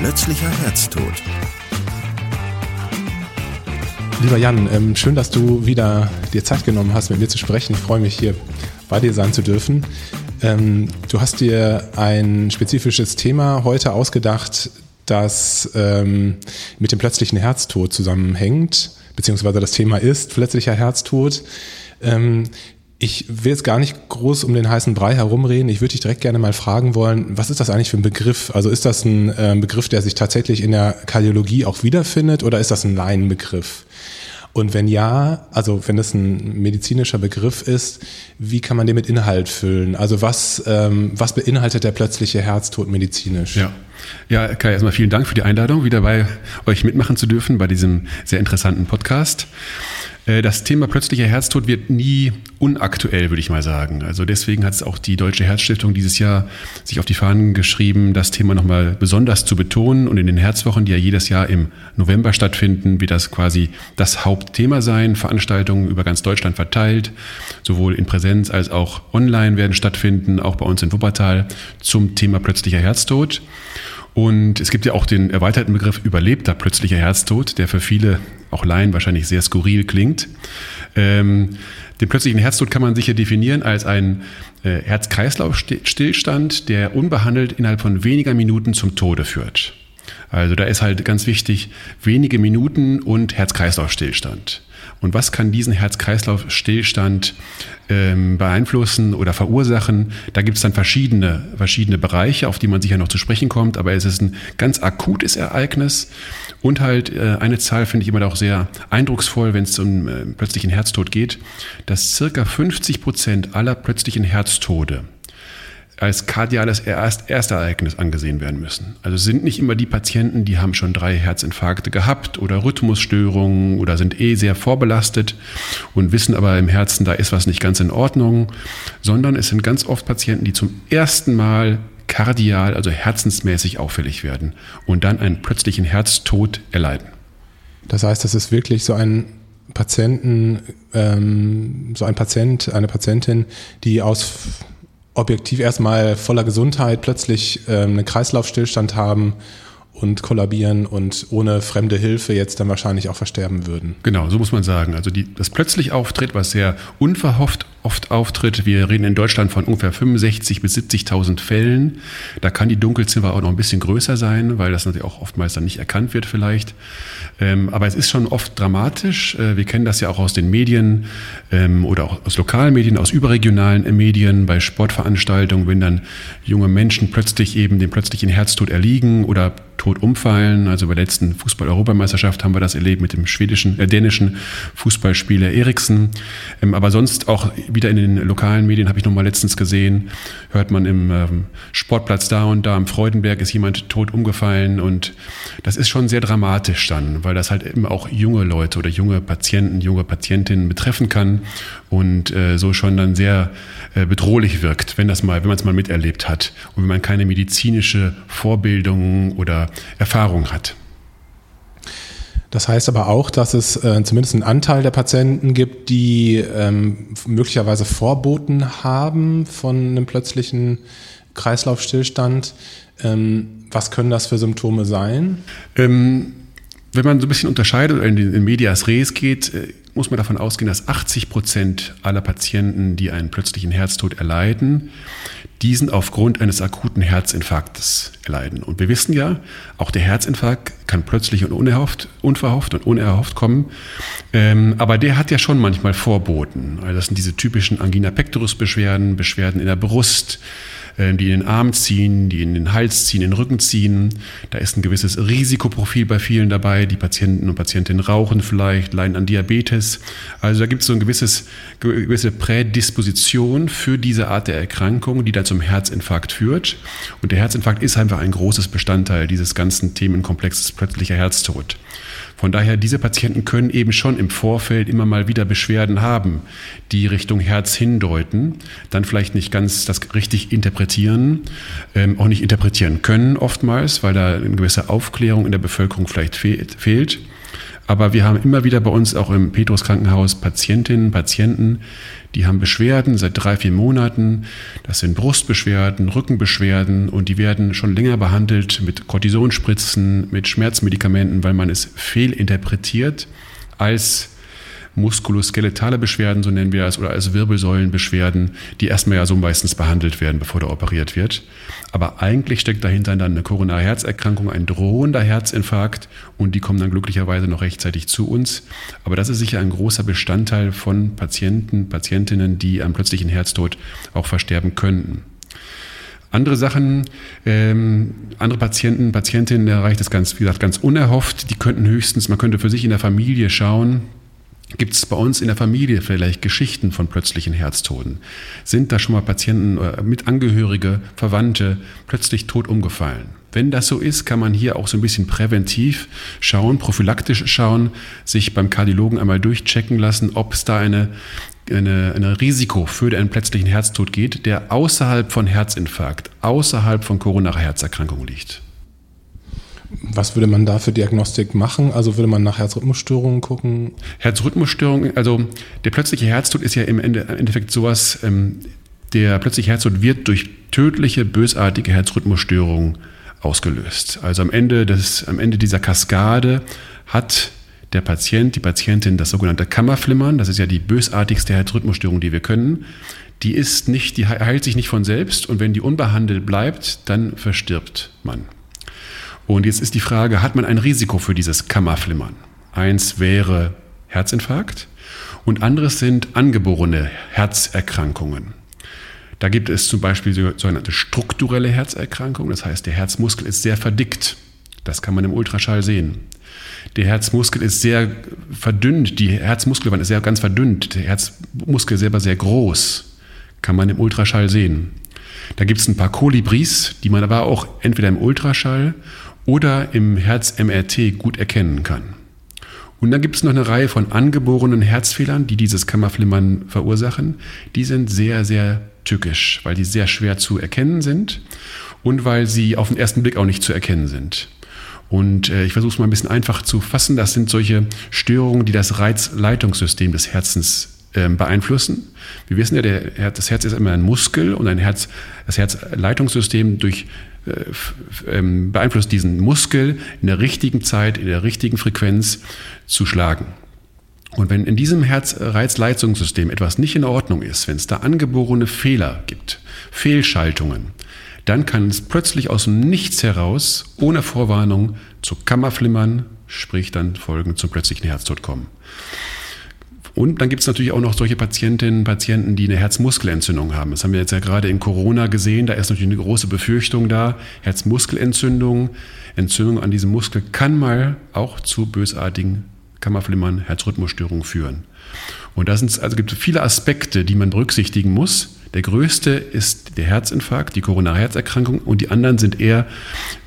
plötzlicher Herztod. Lieber Jan, ähm, schön, dass du wieder dir Zeit genommen hast, mit mir zu sprechen. Ich freue mich, hier bei dir sein zu dürfen. Ähm, du hast dir ein spezifisches Thema heute ausgedacht, das ähm, mit dem plötzlichen Herztod zusammenhängt, beziehungsweise das Thema ist plötzlicher Herztod. Ich will jetzt gar nicht groß um den heißen Brei herumreden. Ich würde dich direkt gerne mal fragen wollen, was ist das eigentlich für ein Begriff? Also ist das ein äh, Begriff, der sich tatsächlich in der Kardiologie auch wiederfindet oder ist das ein Laienbegriff? Und wenn ja, also wenn das ein medizinischer Begriff ist, wie kann man den mit Inhalt füllen? Also was, ähm, was beinhaltet der plötzliche Herztod medizinisch? Ja. Ja, Kai, erstmal vielen Dank für die Einladung, wieder bei euch mitmachen zu dürfen bei diesem sehr interessanten Podcast. Äh, das Thema plötzlicher Herztod wird nie unaktuell, würde ich mal sagen. Also deswegen hat es auch die Deutsche Herzstiftung dieses Jahr sich auf die Fahnen geschrieben, das Thema nochmal besonders zu betonen. Und in den Herzwochen, die ja jedes Jahr im November stattfinden, wird das quasi das Hauptthema sein. Veranstaltungen über ganz Deutschland verteilt, sowohl in Präsenz als auch online werden stattfinden, auch bei uns in Wuppertal zum Thema plötzlicher Herztod. Und es gibt ja auch den erweiterten Begriff überlebter plötzlicher Herztod, der für viele, auch Laien, wahrscheinlich sehr skurril klingt. Ähm, den plötzlichen Herztod kann man sicher definieren als ein äh, Herz-Kreislauf-Stillstand, der unbehandelt innerhalb von weniger Minuten zum Tode führt. Also da ist halt ganz wichtig, wenige Minuten und Herz-Kreislauf-Stillstand. Und was kann diesen Herz-Kreislauf-Stillstand ähm, beeinflussen oder verursachen? Da gibt es dann verschiedene, verschiedene Bereiche, auf die man sicher noch zu sprechen kommt. Aber es ist ein ganz akutes Ereignis. Und halt äh, eine Zahl finde ich immer auch sehr eindrucksvoll, wenn es um äh, plötzlichen Herztod geht, dass circa 50 Prozent aller plötzlichen Herztode als kardiales Erstereignis angesehen werden müssen. Also sind nicht immer die Patienten, die haben schon drei Herzinfarkte gehabt oder Rhythmusstörungen oder sind eh sehr vorbelastet und wissen aber im Herzen, da ist was nicht ganz in Ordnung, sondern es sind ganz oft Patienten, die zum ersten Mal kardial, also herzensmäßig auffällig werden und dann einen plötzlichen Herztod erleiden. Das heißt, das ist wirklich so ein Patienten, ähm, so ein Patient, eine Patientin, die aus objektiv erstmal voller Gesundheit plötzlich ähm, einen Kreislaufstillstand haben und kollabieren und ohne fremde Hilfe jetzt dann wahrscheinlich auch versterben würden. Genau, so muss man sagen. Also die, das plötzlich Auftritt, was sehr unverhofft oft auftritt. Wir reden in Deutschland von ungefähr 65.000 bis 70.000 Fällen. Da kann die Dunkelziffer auch noch ein bisschen größer sein, weil das natürlich auch oftmals dann nicht erkannt wird vielleicht. Ähm, aber es ist schon oft dramatisch. Äh, wir kennen das ja auch aus den Medien ähm, oder auch aus lokalen Medien, aus überregionalen Medien, bei Sportveranstaltungen, wenn dann junge Menschen plötzlich eben dem plötzlichen Herztod erliegen oder tot umfallen. Also bei der letzten Fußball-Europameisterschaft haben wir das erlebt mit dem schwedischen, äh, dänischen Fußballspieler Eriksen. Ähm, aber sonst auch wieder in den lokalen Medien habe ich noch mal letztens gesehen, hört man im ähm, Sportplatz da und da am Freudenberg ist jemand tot umgefallen und das ist schon sehr dramatisch dann, weil das halt eben auch junge Leute oder junge Patienten, junge Patientinnen betreffen kann und äh, so schon dann sehr äh, bedrohlich wirkt, wenn das mal, wenn man es mal miterlebt hat und wenn man keine medizinische Vorbildung oder Erfahrung hat. Das heißt aber auch, dass es äh, zumindest einen Anteil der Patienten gibt, die ähm, möglicherweise Vorboten haben von einem plötzlichen Kreislaufstillstand. Ähm, was können das für Symptome sein? Ähm, wenn man so ein bisschen unterscheidet oder in, in Medias Res geht, äh, muss man davon ausgehen, dass 80 Prozent aller Patienten, die einen plötzlichen Herztod erleiden, diesen aufgrund eines akuten Herzinfarktes erleiden. Und wir wissen ja, auch der Herzinfarkt kann plötzlich und unerhofft, unverhofft und unerhofft kommen. Ähm, aber der hat ja schon manchmal Vorboten. Also das sind diese typischen Angina pectoris Beschwerden, Beschwerden in der Brust, die in den Arm ziehen, die in den Hals ziehen, in den Rücken ziehen. Da ist ein gewisses Risikoprofil bei vielen dabei. Die Patienten und Patientinnen rauchen vielleicht, leiden an Diabetes. Also da gibt es so eine gewisses, gewisse Prädisposition für diese Art der Erkrankung, die dann zum Herzinfarkt führt. Und der Herzinfarkt ist einfach ein großes Bestandteil dieses ganzen Themenkomplexes plötzlicher Herztod. Von daher, diese Patienten können eben schon im Vorfeld immer mal wieder Beschwerden haben, die Richtung Herz hindeuten, dann vielleicht nicht ganz das richtig interpretieren, ähm, auch nicht interpretieren können oftmals, weil da eine gewisse Aufklärung in der Bevölkerung vielleicht fehlt. Aber wir haben immer wieder bei uns auch im Petrus Krankenhaus Patientinnen, Patienten, die haben Beschwerden seit drei, vier Monaten. Das sind Brustbeschwerden, Rückenbeschwerden und die werden schon länger behandelt mit Cortisonspritzen, mit Schmerzmedikamenten, weil man es fehlinterpretiert als muskuloskeletale Beschwerden, so nennen wir das, oder als Wirbelsäulenbeschwerden, die erstmal ja so meistens behandelt werden, bevor da operiert wird. Aber eigentlich steckt dahinter dann eine koronare Herzerkrankung, ein drohender Herzinfarkt und die kommen dann glücklicherweise noch rechtzeitig zu uns. Aber das ist sicher ein großer Bestandteil von Patienten, Patientinnen, die am plötzlichen Herztod auch versterben könnten. Andere Sachen, ähm, andere Patienten, Patientinnen erreicht es ganz, wie gesagt, ganz unerhofft. Die könnten höchstens, man könnte für sich in der Familie schauen, Gibt es bei uns in der Familie vielleicht Geschichten von plötzlichen Herztoden? Sind da schon mal Patienten oder mit Angehörige, Verwandte plötzlich tot umgefallen? Wenn das so ist, kann man hier auch so ein bisschen präventiv schauen, prophylaktisch schauen, sich beim Kardiologen einmal durchchecken lassen, ob es da eine, eine, eine Risiko für einen plötzlichen Herztod geht, der außerhalb von Herzinfarkt, außerhalb von koronarer Herzerkrankung liegt. Was würde man da für Diagnostik machen? Also würde man nach Herzrhythmusstörungen gucken? Herzrhythmusstörungen, also der plötzliche Herztod ist ja im Endeffekt sowas, ähm, der plötzliche Herztod wird durch tödliche, bösartige Herzrhythmusstörungen ausgelöst. Also am Ende, des, am Ende dieser Kaskade hat der Patient, die Patientin das sogenannte Kammerflimmern, das ist ja die bösartigste Herzrhythmusstörung, die wir können. Die ist nicht, die heilt sich nicht von selbst und wenn die unbehandelt bleibt, dann verstirbt man. Und jetzt ist die Frage, hat man ein Risiko für dieses Kammerflimmern? Eins wäre Herzinfarkt und anderes sind angeborene Herzerkrankungen. Da gibt es zum Beispiel sogenannte strukturelle Herzerkrankungen, das heißt, der Herzmuskel ist sehr verdickt. Das kann man im Ultraschall sehen. Der Herzmuskel ist sehr verdünnt, die Herzmuskelwand ist sehr ganz verdünnt, der Herzmuskel selber sehr groß, kann man im Ultraschall sehen. Da gibt es ein paar Kolibris, die man aber auch entweder im Ultraschall oder im Herz-MRT gut erkennen kann. Und dann gibt es noch eine Reihe von angeborenen Herzfehlern, die dieses Kammerflimmern verursachen. Die sind sehr, sehr tückisch, weil die sehr schwer zu erkennen sind und weil sie auf den ersten Blick auch nicht zu erkennen sind. Und äh, ich versuche es mal ein bisschen einfach zu fassen. Das sind solche Störungen, die das Reizleitungssystem des Herzens beeinflussen. Wir wissen ja, der, das Herz ist immer ein Muskel und ein Herz, das Herzleitungssystem durch äh, ähm, beeinflusst diesen Muskel in der richtigen Zeit, in der richtigen Frequenz zu schlagen. Und wenn in diesem Herzreizleitungssystem etwas nicht in Ordnung ist, wenn es da angeborene Fehler gibt, Fehlschaltungen, dann kann es plötzlich aus dem Nichts heraus, ohne Vorwarnung, zu Kammerflimmern, sprich dann Folgen zum plötzlichen Herztod kommen. Und dann gibt es natürlich auch noch solche Patientinnen und Patienten, die eine Herzmuskelentzündung haben. Das haben wir jetzt ja gerade in Corona gesehen. Da ist natürlich eine große Befürchtung da. Herzmuskelentzündung, Entzündung an diesem Muskel kann mal auch zu bösartigen Kammerflimmern, Herzrhythmusstörungen führen. Und da also gibt es viele Aspekte, die man berücksichtigen muss. Der größte ist der Herzinfarkt, die koronare Herzerkrankung und die anderen sind eher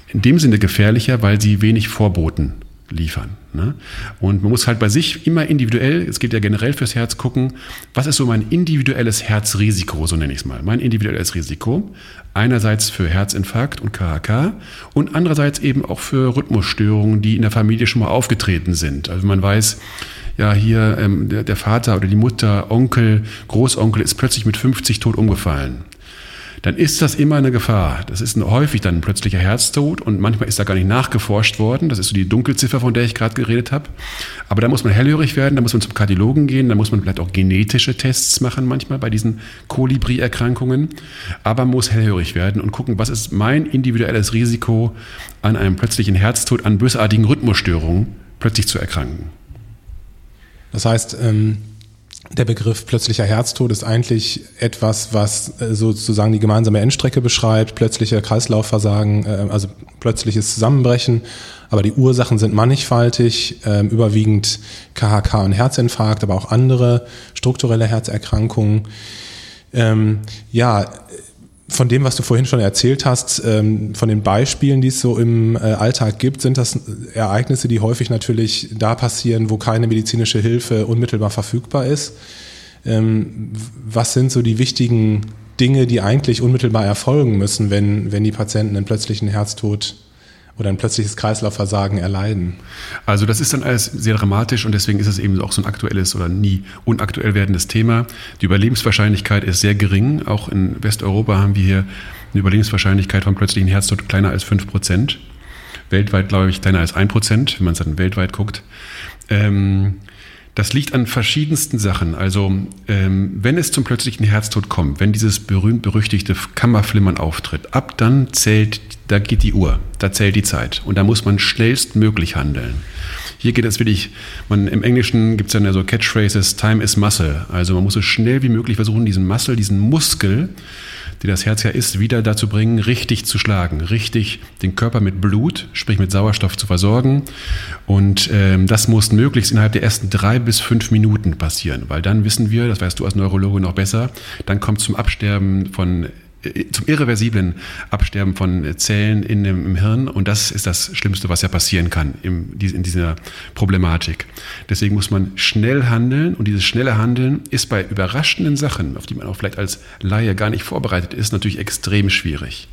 in dem Sinne gefährlicher, weil sie wenig Vorboten liefern. Ne? Und man muss halt bei sich immer individuell, es geht ja generell fürs Herz, gucken, was ist so mein individuelles Herzrisiko, so nenne ich es mal. Mein individuelles Risiko. Einerseits für Herzinfarkt und KHK und andererseits eben auch für Rhythmusstörungen, die in der Familie schon mal aufgetreten sind. Also man weiß, ja, hier ähm, der, der Vater oder die Mutter, Onkel, Großonkel ist plötzlich mit 50 tot umgefallen dann ist das immer eine Gefahr. Das ist häufig dann ein plötzlicher Herztod und manchmal ist da gar nicht nachgeforscht worden. Das ist so die Dunkelziffer, von der ich gerade geredet habe. Aber da muss man hellhörig werden, da muss man zum Kardiologen gehen, da muss man vielleicht auch genetische Tests machen manchmal bei diesen Kolibri-Erkrankungen. Aber man muss hellhörig werden und gucken, was ist mein individuelles Risiko an einem plötzlichen Herztod, an bösartigen Rhythmusstörungen plötzlich zu erkranken. Das heißt, ähm der Begriff plötzlicher Herztod ist eigentlich etwas, was äh, sozusagen die gemeinsame Endstrecke beschreibt, plötzliche Kreislaufversagen, äh, also plötzliches Zusammenbrechen. Aber die Ursachen sind mannigfaltig, ähm, überwiegend KHK und Herzinfarkt, aber auch andere strukturelle Herzerkrankungen. Ähm, ja, von dem, was du vorhin schon erzählt hast, ähm, von den Beispielen, die es so im äh, Alltag gibt, sind das Ereignisse, die häufig natürlich da passieren, wo keine medizinische Hilfe unmittelbar verfügbar ist. Ähm, was sind so die wichtigen Dinge, die eigentlich unmittelbar erfolgen müssen, wenn, wenn die Patienten einen plötzlichen Herztod oder ein plötzliches Kreislaufversagen erleiden. Also das ist dann alles sehr dramatisch und deswegen ist es eben auch so ein aktuelles oder nie unaktuell werdendes Thema. Die Überlebenswahrscheinlichkeit ist sehr gering. Auch in Westeuropa haben wir hier eine Überlebenswahrscheinlichkeit von plötzlichen Herztod kleiner als 5 Prozent. Weltweit, glaube ich, kleiner als 1 Prozent, wenn man es dann weltweit guckt. Ähm, das liegt an verschiedensten Sachen. Also ähm, wenn es zum plötzlichen Herztod kommt, wenn dieses berühmt-berüchtigte Kammerflimmern auftritt, ab dann zählt, da geht die Uhr, da zählt die Zeit und da muss man schnellstmöglich handeln. Hier geht es wirklich, man, im Englischen gibt es ja so Catchphrases, Time is Muscle. Also man muss so schnell wie möglich versuchen, diesen Muscle, diesen Muskel, die das Herz ja ist, wieder dazu bringen, richtig zu schlagen, richtig den Körper mit Blut, sprich mit Sauerstoff zu versorgen. Und ähm, das muss möglichst innerhalb der ersten drei bis fünf Minuten passieren, weil dann wissen wir, das weißt du als Neurologe noch besser, dann kommt zum Absterben von zum irreversiblen Absterben von Zellen in dem, im Hirn. Und das ist das Schlimmste, was ja passieren kann in, in dieser Problematik. Deswegen muss man schnell handeln. Und dieses schnelle Handeln ist bei überraschenden Sachen, auf die man auch vielleicht als Laie gar nicht vorbereitet ist, natürlich extrem schwierig.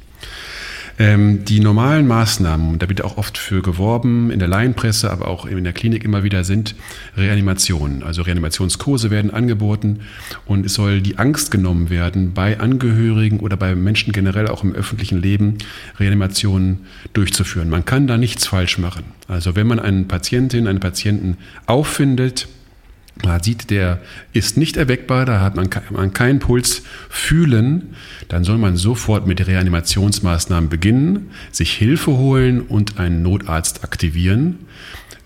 Ähm, die normalen Maßnahmen, da wird auch oft für geworben, in der Laienpresse, aber auch in der Klinik immer wieder, sind Reanimationen. Also Reanimationskurse werden angeboten und es soll die Angst genommen werden, bei Angehörigen oder bei Menschen generell auch im öffentlichen Leben Reanimationen durchzuführen. Man kann da nichts falsch machen. Also wenn man einen Patientin, einen Patienten auffindet, man sieht, der ist nicht erweckbar, da hat man, man keinen Puls fühlen, dann soll man sofort mit Reanimationsmaßnahmen beginnen, sich Hilfe holen und einen Notarzt aktivieren.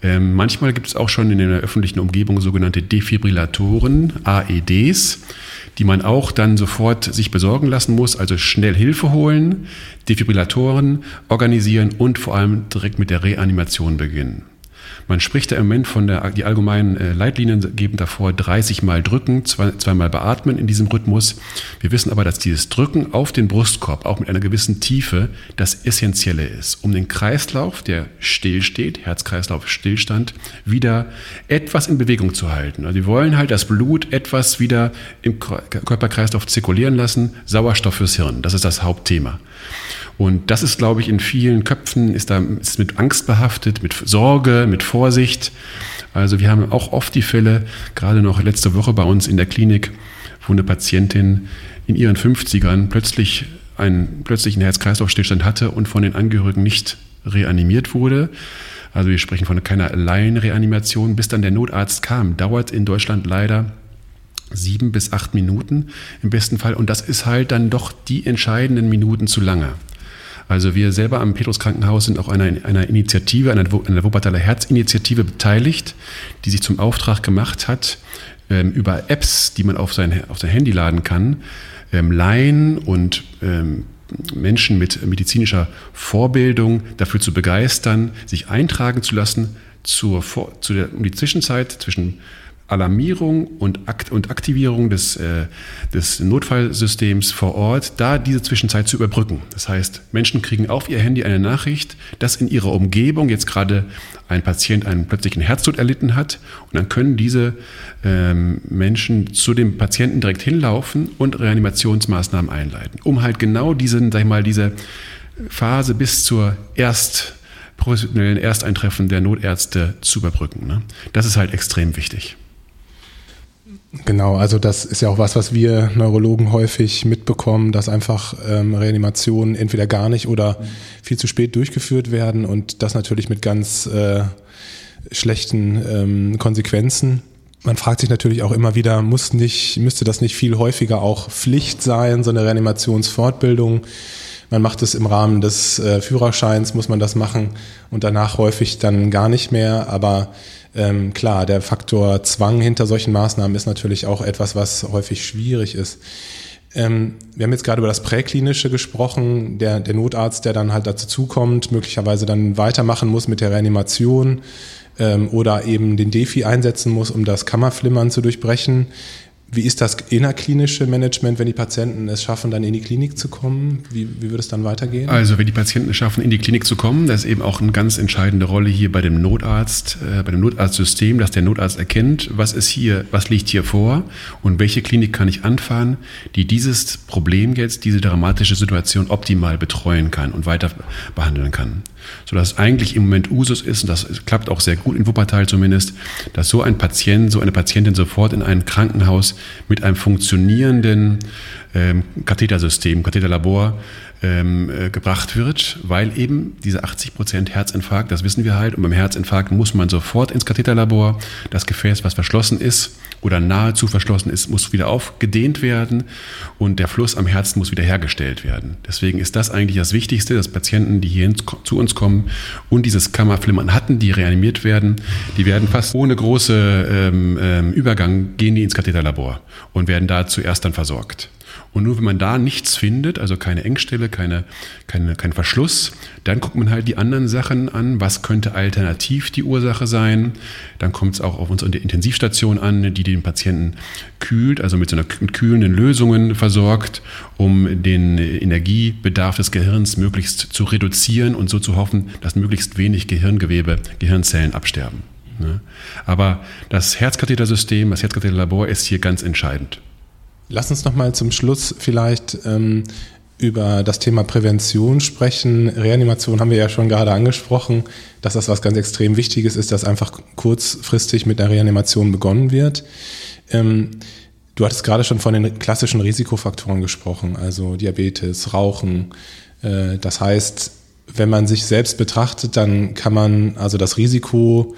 Ähm, manchmal gibt es auch schon in der öffentlichen Umgebung sogenannte Defibrillatoren, AEDs, die man auch dann sofort sich besorgen lassen muss, also schnell Hilfe holen, Defibrillatoren organisieren und vor allem direkt mit der Reanimation beginnen. Man spricht da im Moment von der, die allgemeinen äh, Leitlinien geben davor 30 Mal drücken, zwei, zweimal beatmen in diesem Rhythmus. Wir wissen aber, dass dieses Drücken auf den Brustkorb, auch mit einer gewissen Tiefe, das Essentielle ist, um den Kreislauf, der stillsteht, Herz-Kreislauf-Stillstand, wieder etwas in Bewegung zu halten. Also wir wollen halt das Blut etwas wieder im Körperkreislauf zirkulieren lassen, Sauerstoff fürs Hirn. Das ist das Hauptthema. Und das ist, glaube ich, in vielen Köpfen ist da ist mit Angst behaftet, mit Sorge, mit Vorsicht. Also wir haben auch oft die Fälle, gerade noch letzte Woche bei uns in der Klinik, wo eine Patientin in ihren 50ern plötzlich einen plötzlichen Herz-Kreislauf-Stillstand hatte und von den Angehörigen nicht reanimiert wurde. Also wir sprechen von keiner Laienreanimation. Bis dann der Notarzt kam, dauert in Deutschland leider sieben bis acht Minuten im besten Fall. Und das ist halt dann doch die entscheidenden Minuten zu lange. Also wir selber am Petrus Krankenhaus sind auch einer, einer Initiative, einer, einer Wuppertaler Herzinitiative beteiligt, die sich zum Auftrag gemacht hat, ähm, über Apps, die man auf sein, auf sein Handy laden kann, ähm, Laien und ähm, Menschen mit medizinischer Vorbildung dafür zu begeistern, sich eintragen zu lassen zur, zu der, um die Zwischenzeit zwischen Alarmierung und, Akt und Aktivierung des, äh, des Notfallsystems vor Ort, da diese Zwischenzeit zu überbrücken. Das heißt, Menschen kriegen auf ihr Handy eine Nachricht, dass in ihrer Umgebung jetzt gerade ein Patient einen plötzlichen Herztod erlitten hat und dann können diese ähm, Menschen zu dem Patienten direkt hinlaufen und Reanimationsmaßnahmen einleiten, um halt genau diesen, sag ich mal, diese Phase bis zur Erst professionellen Ersteintreffen der Notärzte zu überbrücken. Ne? Das ist halt extrem wichtig. Genau, also das ist ja auch was, was wir Neurologen häufig mitbekommen, dass einfach ähm, Reanimationen entweder gar nicht oder viel zu spät durchgeführt werden und das natürlich mit ganz äh, schlechten ähm, Konsequenzen. Man fragt sich natürlich auch immer wieder, muss nicht, müsste das nicht viel häufiger auch Pflicht sein, so eine Reanimationsfortbildung? Man macht es im Rahmen des äh, Führerscheins, muss man das machen und danach häufig dann gar nicht mehr. Aber Ähm, klar, der Faktor Zwang hinter solchen Maßnahmen ist natürlich auch etwas, was häufig schwierig ist. Ähm, wir haben jetzt gerade über das Präklinische gesprochen, der, der Notarzt, der dann halt dazu zukommt, möglicherweise dann weitermachen muss mit der Reanimation ähm, oder eben den Defi einsetzen muss, um das Kammerflimmern zu durchbrechen. Wie ist das innerklinische Management, wenn die Patienten es schaffen, dann in die Klinik zu kommen? Wie, wie würde es dann weitergehen? Also wenn die Patienten es schaffen, in die Klinik zu kommen, das ist eben auch eine ganz entscheidende Rolle hier bei dem Notarzt, äh, bei dem Notarztsystem, dass der Notarzt erkennt, was ist hier, was liegt hier vor und welche Klinik kann ich anfahren, die dieses Problem jetzt, diese dramatische Situation optimal betreuen kann und weiter behandeln kann sodass eigentlich im Moment Usus ist, und das klappt auch sehr gut in Wuppertal zumindest, dass so ein Patient, so eine Patientin sofort in ein Krankenhaus mit einem funktionierenden ähm, Kathetersystem, Katheterlabor ähm, äh, gebracht wird, weil eben diese 80 Prozent Herzinfarkt, das wissen wir halt, und beim Herzinfarkt muss man sofort ins Katheterlabor. Das Gefäß, was verschlossen ist oder nahezu verschlossen ist, muss wieder aufgedehnt werden und der Fluss am Herzen muss wieder hergestellt werden. Deswegen ist das eigentlich das Wichtigste, dass Patienten, die hier zu uns kommen und dieses Kammerflimmern hatten, die reanimiert werden, die werden fast ohne große ähm, ähm, Übergang gehen die ins Katheterlabor und werden da zuerst dann versorgt. Und nur wenn man da nichts findet, also keine Engstelle, keine, keine, kein Verschluss, dann guckt man halt die anderen Sachen an. Was könnte alternativ die Ursache sein? Dann kommt es auch auf unsere Intensivstation an, die den Patienten kühlt, also mit so einer mit kühlenden Lösungen versorgt, um den Energiebedarf des Gehirns möglichst zu reduzieren und so zu hoffen, dass möglichst wenig Gehirngewebe, Gehirnzellen absterben. Ne? Aber das Herzkathetersystem, das Herzkatheterlabor ist hier ganz entscheidend. Lass uns noch mal zum Schluss vielleicht ähm, über das Thema Prävention sprechen. Reanimation haben wir ja schon gerade angesprochen, dass das was ganz extrem Wichtiges ist, dass einfach kurzfristig mit der Reanimation begonnen wird. Ähm, du hattest gerade schon von den klassischen Risikofaktoren gesprochen, also Diabetes, Rauchen. Äh, das heißt, wenn man sich selbst betrachtet, dann kann man also das Risiko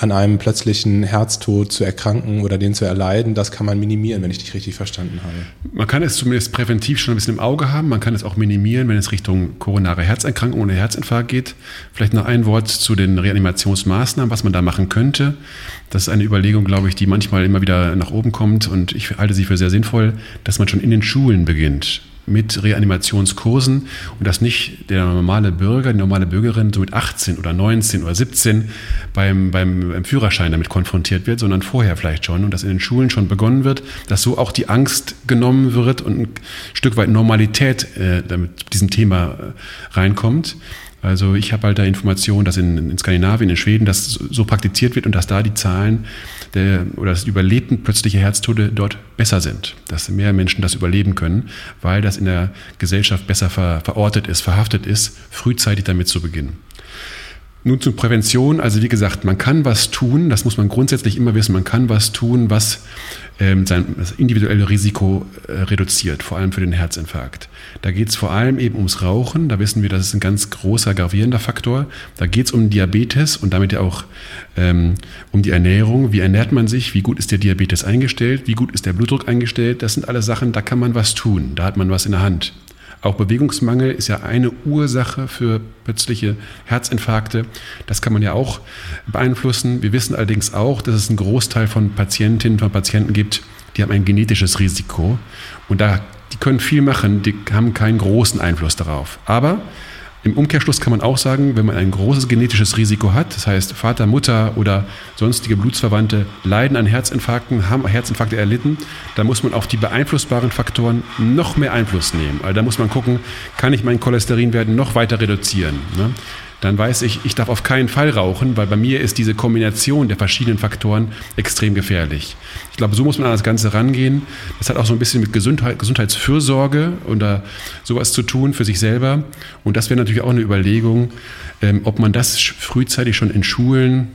an einem plötzlichen Herztod zu erkranken oder den zu erleiden, das kann man minimieren, wenn ich dich richtig verstanden habe. Man kann es zumindest präventiv schon ein bisschen im Auge haben. Man kann es auch minimieren, wenn es Richtung koronare Herzerkrankung oder Herzinfarkt geht. Vielleicht noch ein Wort zu den Reanimationsmaßnahmen, was man da machen könnte. Das ist eine Überlegung, glaube ich, die manchmal immer wieder nach oben kommt und ich halte sie für sehr sinnvoll, dass man schon in den Schulen beginnt mit Reanimationskursen und dass nicht der normale Bürger, die normale Bürgerin so mit 18 oder 19 oder 17 beim, beim, beim Führerschein damit konfrontiert wird, sondern vorher vielleicht schon und dass in den Schulen schon begonnen wird, dass so auch die Angst genommen wird und ein Stück weit Normalität äh, damit diesem Thema äh, reinkommt. Also ich habe halt da Informationen, dass in, in, Skandinavien, in Schweden das so praktiziert wird und dass da die Zahlen der, oder das Überlebten plötzliche Herztode dort besser sind, dass mehr Menschen das überleben können, weil das in der Gesellschaft besser ver, verortet ist, verhaftet ist, frühzeitig damit zu beginnen. Nun zur Prävention. Also wie gesagt, man kann was tun. Das muss man grundsätzlich immer wissen. Man kann was tun, was ähm, sein das individuelle Risiko äh, reduziert, vor allem für den Herzinfarkt. Da geht es vor allem eben ums Rauchen. Da wissen wir, das ist ein ganz großer gravierender Faktor. Da geht es um Diabetes und damit ja auch ähm, um die Ernährung. Wie ernährt man sich? Wie gut ist der Diabetes eingestellt? Wie gut ist der Blutdruck eingestellt? Das sind alles Sachen, da kann man was tun. Da hat man was in der Hand. Auch Bewegungsmangel ist ja eine Ursache für plötzliche Herzinfarkte. Das kann man ja auch beeinflussen. Wir wissen allerdings auch, dass es einen Großteil von Patientinnen und Patienten gibt, die haben ein genetisches Risiko. Und da, die können viel machen, die haben keinen großen Einfluss darauf. Aber im Umkehrschluss kann man auch sagen, wenn man ein großes genetisches Risiko hat, das heißt Vater, Mutter oder sonstige Blutsverwandte leiden an Herzinfarkten, haben Herzinfarkte erlitten, dann muss man auf die beeinflussbaren Faktoren noch mehr Einfluss nehmen. Also da muss man gucken, kann ich meinen Cholesterinwert noch weiter reduzieren. Ne? Dann weiß ich, ich darf auf keinen Fall rauchen, weil bei mir ist diese Kombination der verschiedenen Faktoren extrem gefährlich. Ich glaube, so muss man an das Ganze rangehen. Das hat auch so ein bisschen mit Gesundheit, Gesundheitsfürsorge oder sowas zu tun für sich selber. Und das wäre natürlich auch eine Überlegung, ähm, ob man das frühzeitig schon in Schulen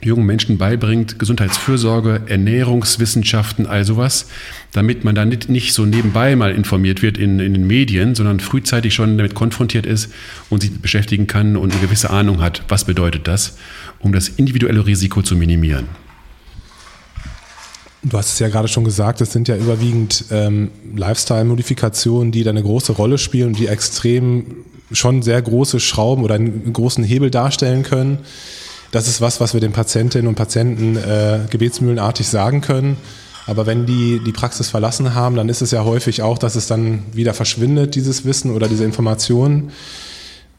jungen Menschen beibringt, Gesundheitsfürsorge, Ernährungswissenschaften, all sowas, damit man da nicht, nicht so nebenbei mal informiert wird in, in den Medien, sondern frühzeitig schon damit konfrontiert ist und sich beschäftigen kann und eine gewisse Ahnung hat, was bedeutet das, um das individuelle Risiko zu minimieren. Du hast es ja gerade schon gesagt, es sind ja überwiegend ähm, Lifestyle-Modifikationen, die da eine große Rolle spielen und die extrem schon sehr große Schrauben oder einen großen Hebel darstellen können. Das ist was, was wir den Patientinnen und Patienten äh, gebetsmühlenartig sagen können. Aber wenn die die Praxis verlassen haben, dann ist es ja häufig auch, dass es dann wieder verschwindet, dieses Wissen oder diese Informationen.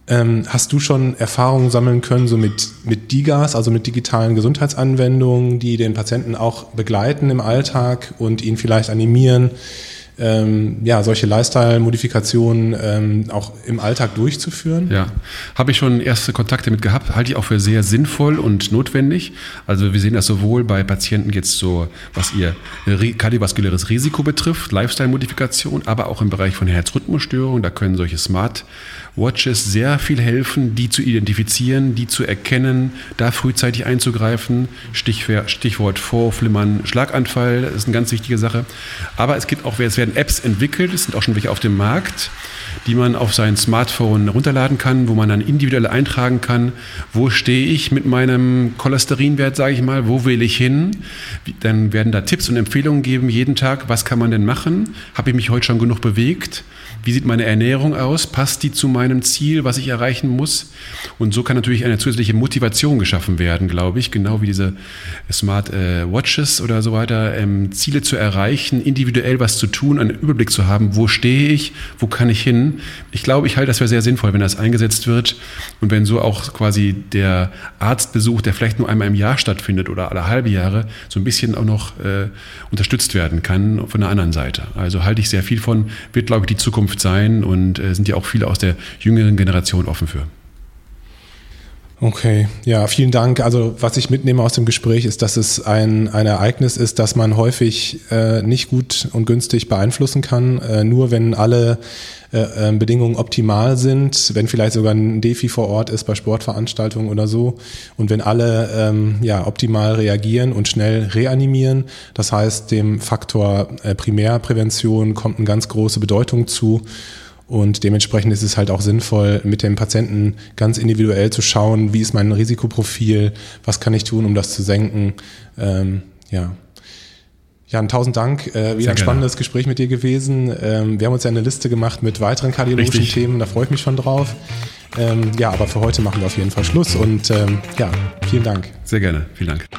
Ähm, hast du schon Erfahrungen sammeln können, so mit, mit DIGAs, also mit digitalen Gesundheitsanwendungen, die den Patienten auch begleiten im Alltag und ihn vielleicht animieren, ähm, ja, solche Lifestyle-Modifikationen ähm, auch im Alltag durchzuführen? Ja, habe ich schon erste Kontakte mit gehabt, halte ich auch für sehr sinnvoll und notwendig. Also wir sehen das sowohl bei Patienten jetzt so, was ihr kardiovaskuläres Risiko betrifft, Lifestyle-Modifikation, aber auch im Bereich von Herzrhythmusstörungen. Da können solche Smart Watches sehr viel helfen, die zu identifizieren, die zu erkennen, da frühzeitig einzugreifen. Stichwort, Vorflimmern, Schlaganfall, ist eine ganz wichtige Sache. Aber es gibt auch, es werden Apps entwickelt, es sind auch schon welche auf dem Markt, die man auf sein Smartphone runterladen kann, wo man dann individuell eintragen kann, wo stehe ich mit meinem Cholesterinwert, sage ich mal, wo will ich hin. Dann werden da Tipps und Empfehlungen geben jeden Tag, was kann man denn machen? Habe ich mich heute schon genug bewegt? Wie sieht meine Ernährung aus? Passt die zu meinem Ziel, was ich erreichen muss? Und so kann natürlich eine zusätzliche Motivation geschaffen werden, glaube ich, genau wie diese Smart äh, Watches oder so weiter, ähm, Ziele zu erreichen, individuell was zu tun, einen Überblick zu haben, wo stehe ich, wo kann ich hin. Ich glaube, ich halte das für sehr sinnvoll, wenn das eingesetzt wird und wenn so auch quasi der Arztbesuch, der vielleicht nur einmal im Jahr stattfindet oder alle halbe Jahre, so ein bisschen auch noch äh, unterstützt werden kann von der anderen Seite. Also halte ich sehr viel von, wird, glaube ich, die Zukunft Zukunft sein und äh, sind ja auch viele aus der jüngeren Generation offen für. Okay, ja, vielen Dank. Also was ich mitnehme aus dem Gespräch ist, dass es ein, ein Ereignis ist, das man häufig äh, nicht gut und günstig beeinflussen kann. Äh, nur wenn alle äh, ähm, Bedingungen optimal sind, wenn vielleicht sogar ein Defi vor Ort ist bei Sportveranstaltungen oder so und wenn alle ähm, ja, optimal reagieren und schnell reanimieren. Das heißt, dem Faktor äh, Primärprävention kommt eine ganz große Bedeutung zu. Und dementsprechend ist es halt auch sinnvoll, mit dem Patienten ganz individuell zu schauen, wie ist mein Risikoprofil, was kann ich tun, um das zu senken. Ähm, ja. Jan, tausend Dank. Äh, wieder ein spannendes Gespräch mit dir gewesen. Ähm, wir haben uns ja eine Liste gemacht mit weiteren kardiologischen Richtig. Themen, da freue ich mich schon drauf. Ähm, ja, aber für heute machen wir auf jeden Fall Schluss und ähm, ja, vielen Dank. Sehr gerne, vielen Dank.